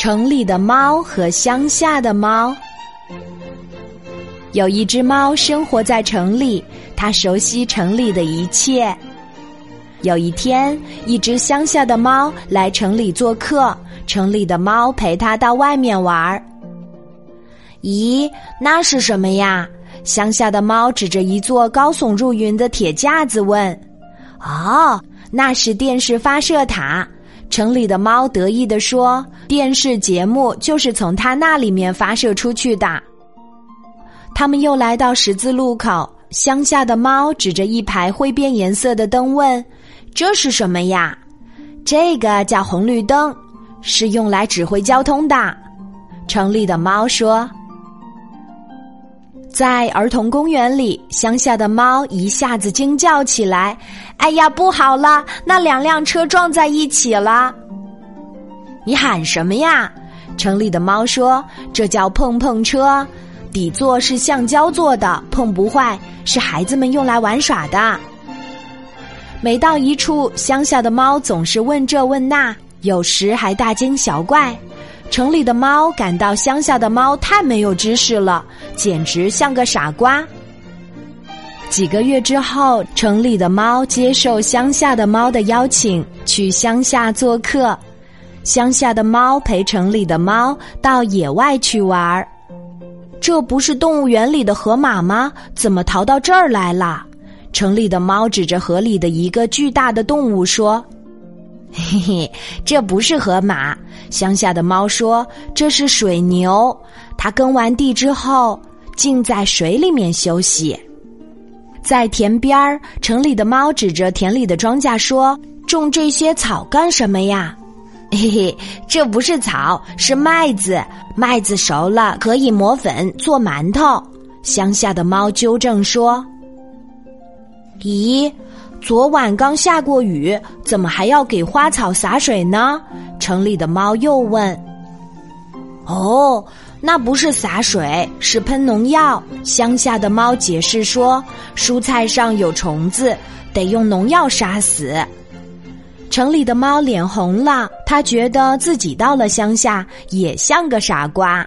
城里的猫和乡下的猫。有一只猫生活在城里，它熟悉城里的一切。有一天，一只乡下的猫来城里做客，城里的猫陪它到外面玩儿。咦，那是什么呀？乡下的猫指着一座高耸入云的铁架子问：“哦，那是电视发射塔。”城里的猫得意地说：“电视节目就是从它那里面发射出去的。”他们又来到十字路口，乡下的猫指着一排会变颜色的灯问：“这是什么呀？”“这个叫红绿灯，是用来指挥交通的。”城里的猫说。在儿童公园里，乡下的猫一下子惊叫起来：“哎呀，不好了！那两辆车撞在一起了！”你喊什么呀？城里的猫说：“这叫碰碰车，底座是橡胶做的，碰不坏，是孩子们用来玩耍的。”每到一处，乡下的猫总是问这问那，有时还大惊小怪。城里的猫感到乡下的猫太没有知识了，简直像个傻瓜。几个月之后，城里的猫接受乡下的猫的邀请，去乡下做客。乡下的猫陪城里的猫到野外去玩儿。这不是动物园里的河马吗？怎么逃到这儿来了？城里的猫指着河里的一个巨大的动物说。嘿嘿，这不是河马。乡下的猫说：“这是水牛，它耕完地之后，浸在水里面休息。”在田边儿，城里的猫指着田里的庄稼说：“种这些草干什么呀？”嘿嘿，这不是草，是麦子。麦子熟了可以磨粉做馒头。乡下的猫纠正说：“咦？”昨晚刚下过雨，怎么还要给花草洒水呢？城里的猫又问。哦，那不是洒水，是喷农药。乡下的猫解释说，蔬菜上有虫子，得用农药杀死。城里的猫脸红了，他觉得自己到了乡下也像个傻瓜。